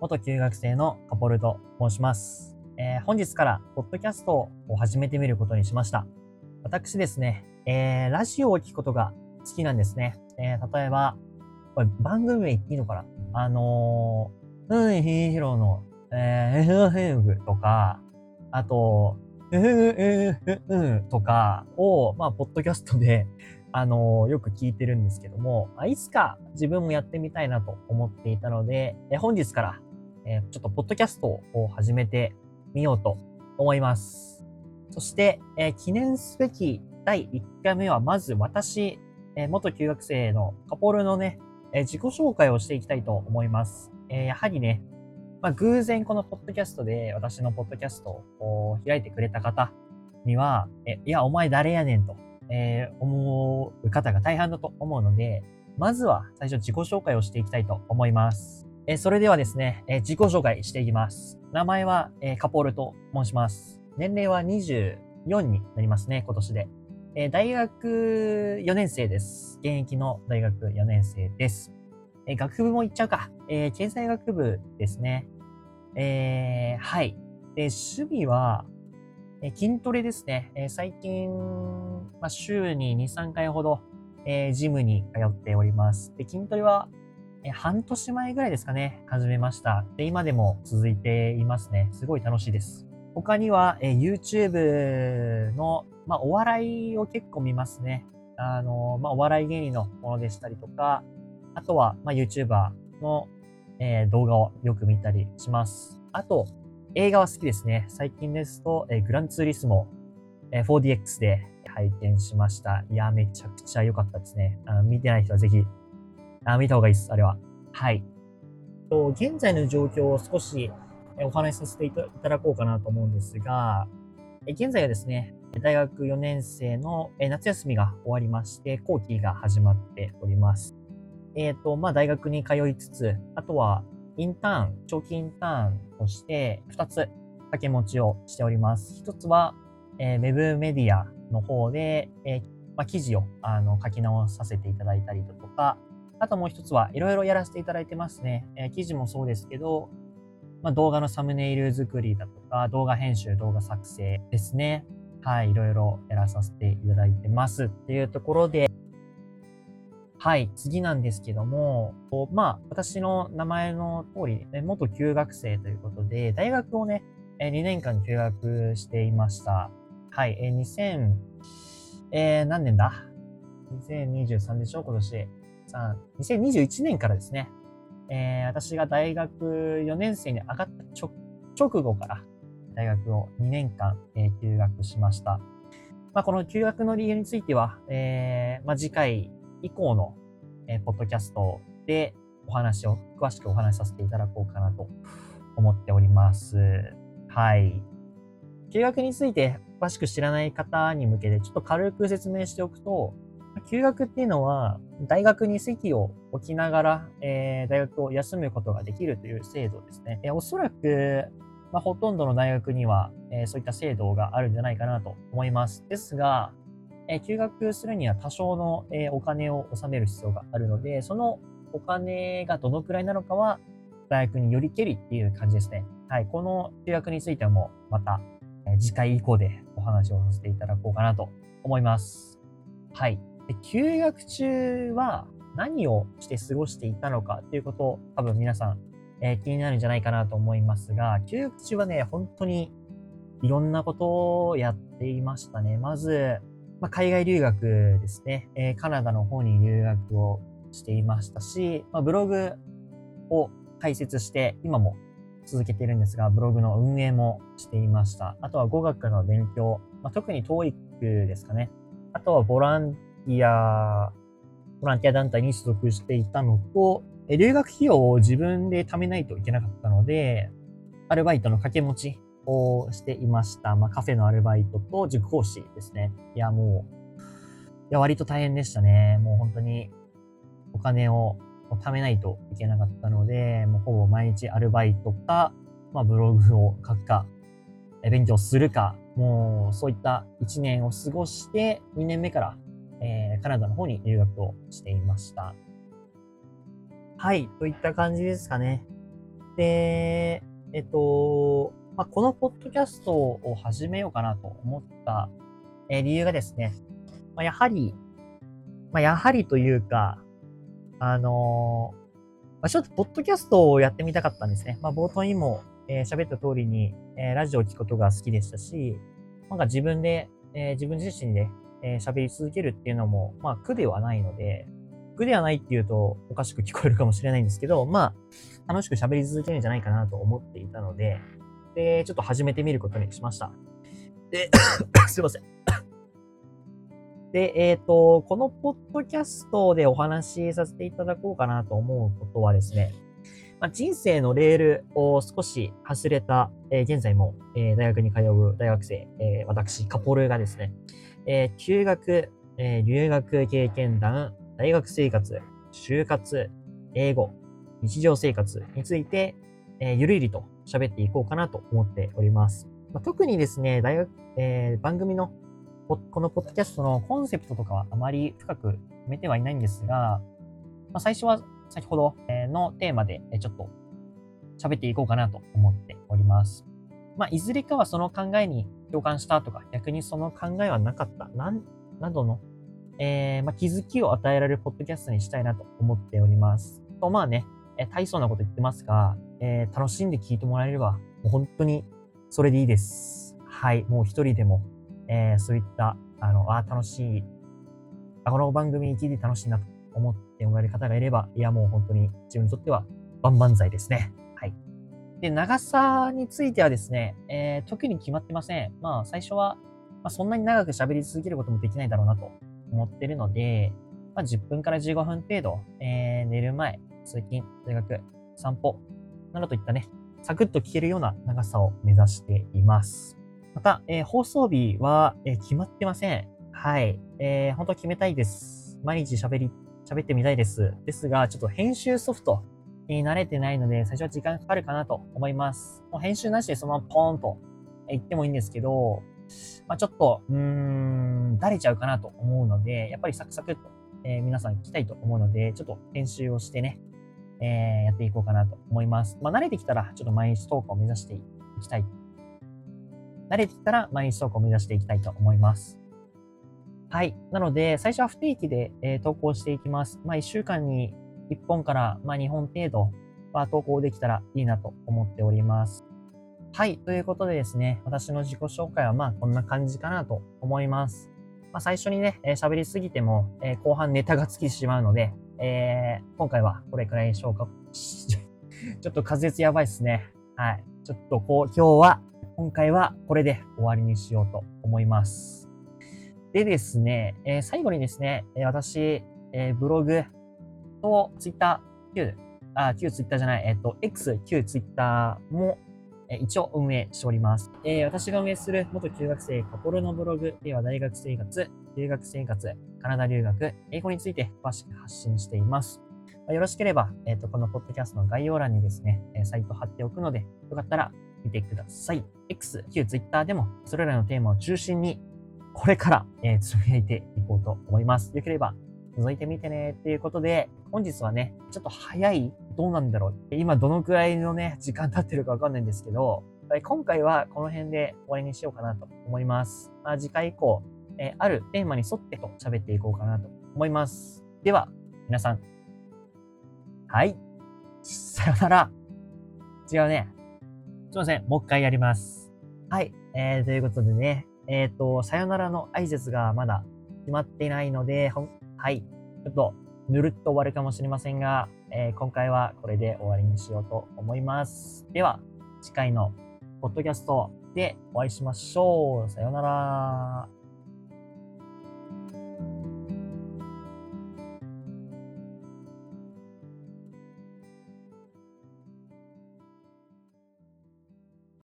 元休学生のカポルと申します。えー、本日からポッドキャストを始めてみることにしました。私ですね、えー、ラジオを聞くことが好きなんですね。えー、例えば、これ番組名言っていいのかな？あのー、うん、ひひろの、えー、ヘングとか、あと、ううううとかを、まあ、ポッドキャストで あの、よく聞いてるんですけども、いつか自分もやってみたいなと思っていたので、え本日から、えちょっとポッドキャストを始めてみようと思います。そして、え記念すべき第1回目は、まず私、え元休学生のカポールのね、え自己紹介をしていきたいと思います。えやはりね、まあ、偶然このポッドキャストで私のポッドキャストを開いてくれた方には、え、いや、お前誰やねんと。え、思う方が大半だと思うので、まずは最初自己紹介をしていきたいと思います。え、それではですね、え、自己紹介していきます。名前は、えカポールと申します。年齢は24になりますね、今年で。え大学4年生です。現役の大学4年生です。え学部も行っちゃうか。え経済学部ですね。えはい。で、趣味は、え筋トレですね。え最近、まあ、週に2、3回ほど、え、ジムに通っております。で筋トレは、え半年前ぐらいですかね、始めました。で、今でも続いていますね。すごい楽しいです。他には、え YouTube の、まあ、お笑いを結構見ますね。あの、まあ、お笑い芸人のものでしたりとか、あとは、まあ、YouTuber の、えー、動画をよく見たりします。あと、映画は好きですね。最近ですと、えー、グランツーリスモ、えー、4DX で拝見しました。いや、めちゃくちゃ良かったですね。あの見てない人はぜひ、あ見た方がいいです、あれは。はい。現在の状況を少しお話しさせていただこうかなと思うんですが、現在はですね、大学4年生の夏休みが終わりまして、後期が始まっております。えっ、ー、と、まあ、大学に通いつつ、あとは、インターン、長期インターンをして、2つ掛け持ちをしております。1つは、えー、ウェブメディアの方で、えー、まあ、記事をあの書き直させていただいたりだとか、あともう一つはいろいろやらせていただいてますね。えー、記事もそうですけど、まあ、動画のサムネイル作りだとか、動画編集、動画作成ですね。はい、いろいろやらさせていただいてますっていうところで、はい、次なんですけども、まあ、私の名前の通り、ね、元休学生ということで、大学をね、2年間休学していました。はい、え、2000、えー、何年だ ?2023 でしょ？今年。3、2021年からですね。えー、私が大学4年生に上がった直後から大学を2年間、えー、休学しました。まあ、この休学の理由については、えーまあ、次回以降の、えー、ポッドキャストでお話を詳しくお話しさせていただこうかなと思っております。はい。休学について詳しく知らない方に向けてちょっと軽く説明しておくと、休学っていうのは、大学に席を置きながら、えー、大学を休むことができるという制度ですね。えー、おそらく、まあ、ほとんどの大学には、えー、そういった制度があるんじゃないかなと思います。ですが、え休学するには多少の、えお金を納める必要があるので、そのお金がどのくらいなのかは、大学によりけりっていう感じですね。はい。この休学についても、また、え次回以降でお話をさせていただこうかなと思います。はい。で休学中は何をして過ごしていたのかっていうことを多分皆さん、えー、気になるんじゃないかなと思いますが、休学中はね、本当にいろんなことをやっていましたね。まず、まあ、海外留学ですね、えー、カナダの方に留学をしていましたし、まあ、ブログを開設して、今も続けているんですが、ブログの運営もしていました。あとは語学の勉強、まあ、特に TOEIC ですかね。あとはボランティア、ボランティア団体に所属していたのと、留学費用を自分で貯めないといけなかったので、アルバイトの掛け持ちをしていました。まあ、カフェのアルバイトと塾講師ですね。いや、もう、いや、割と大変でしたね。もう本当にお金をを貯めないといけなかったので、もうほぼ毎日アルバイトか、まあ、ブログを書くか、勉強するか、もうそういった1年を過ごして、2年目から、えー、カナダの方に留学をしていました。はい、といった感じですかね。で、えっと、まあ、このポッドキャストを始めようかなと思った、え理由がですね、まあ、やはり、まあ、やはりというか、あのまあ、ちょっとポッドキャストをやってみたかったんですね。まあ、冒頭にもえー、喋った通りに、えー、ラジオを聞くことが好きでしたし、なんか自分で、えー、自分自身で、えー、喋り続けるっていうのも、まあ苦ではないので、苦ではないっていうとおかしく聞こえるかもしれないんですけど、まあ、楽しく喋り続けるんじゃないかなと思っていたので、で、ちょっと始めてみることにしました。で、すいません。で、えっ、ー、と、このポッドキャストでお話しさせていただこうかなと思うことはですね、まあ、人生のレールを少し走れた、えー、現在も、えー、大学に通う大学生、えー、私、カポルがですね、え休学、え留学経験談、大学生活、就活、英語、日常生活について、えゆるゆりと喋っていこうかなと思っております。まあ、特にですね、大学、え番組のこのポッドキャストのコンセプトとかはあまり深く決めてはいないんですが、まあ、最初は先ほどのテーマでちょっと喋っていこうかなと思っております。まあ、いずれかはその考えに共感したとか、逆にその考えはなかった、なんなどの、えー、まあ、気づきを与えられるポッドキャストにしたいなと思っております。と、まあね、え大層なこと言ってますが、えー、楽しんで聞いてもらえれば、もう本当にそれでいいです。はい、もう一人でも、えー、そういった、あの、あ、楽しい、この番組聞いて楽しいなと思ってもらえる方がいれば、いやもう本当に自分にとっては万々歳ですね。で、長さについてはですね、えー、特に決まってません。まあ最初は、まあ、そんなに長く喋り続けることもできないだろうなと思ってるので、まあ、10分から15分程度、えー、寝る前、通勤、大学、散歩、などといったね、サクッと聞けるような長さを目指しています。また、えー、放送日は、えー、決まってません。はい。えー、本当決めたいです。毎日喋り喋ってみたいです。ですが、ちょっと編集ソフトに慣れてないので、最初は時間かかるかなと思います。もう編集なしでそのままポーンと言ってもいいんですけど、まあ、ちょっと、うーん、だれちゃうかなと思うので、やっぱりサクサクと、え、皆さん聞きたいと思うので、ちょっと編集をしてね、えー、やっていこうかなと思います。まあ、慣れてきたら、ちょっと毎日投稿を目指していきたい。慣れてきたら毎日投稿を目指していきたいと思います。はい。なので、最初は不定期で、えー、投稿していきます。まあ、1週間に1本から、まあ、2本程度は投稿できたらいいなと思っております。はい。ということでですね、私の自己紹介はまあこんな感じかなと思います。まあ、最初にね、えー、喋りすぎても、えー、後半ネタが尽きてしまうので、えー、今回はこれくらいにしようか。ちょっと滑舌やばいっすね。はい。ちょっとこう、今日は、今回はこれで終わりにしようと思います。でですね、えー、最後にですね、え、私、え、ブログとツイッター、旧、あ、旧ツイッターじゃない、えっ、と、X、旧ツイッターも、え一応運営しております。え私が運営する元中学生カポルのブログでは大学生活、留学生活、カナダ留学、英語について詳しく発信しています。まあよろしければ、えっ、と、このポッドキャストの概要欄にですね、サイト貼っておくので、よかったら見てください。X、旧 Twitter でも、それらのテーマを中心にこれから、えー、つぶやいていこうと思います。よければ、覗いてみてね。っていうことで、本日はね、ちょっと早いどうなんだろう今どのくらいのね、時間経ってるかわかんないんですけど、今回はこの辺で終わりにしようかなと思います。まあ、次回以降、え、あるテーマに沿ってと喋っていこうかなと思います。では、皆さん。はい。さよなら。違うね。すいません。もう一回やります。はい。えー、ということでね、えっ、ー、と、さよならの挨拶がまだ決まっていないので、はい。ちょっと、ぬるっと終わるかもしれませんが、えー、今回はこれで終わりにしようと思います。では、次回のポッドキャストでお会いしましょう。さようなら。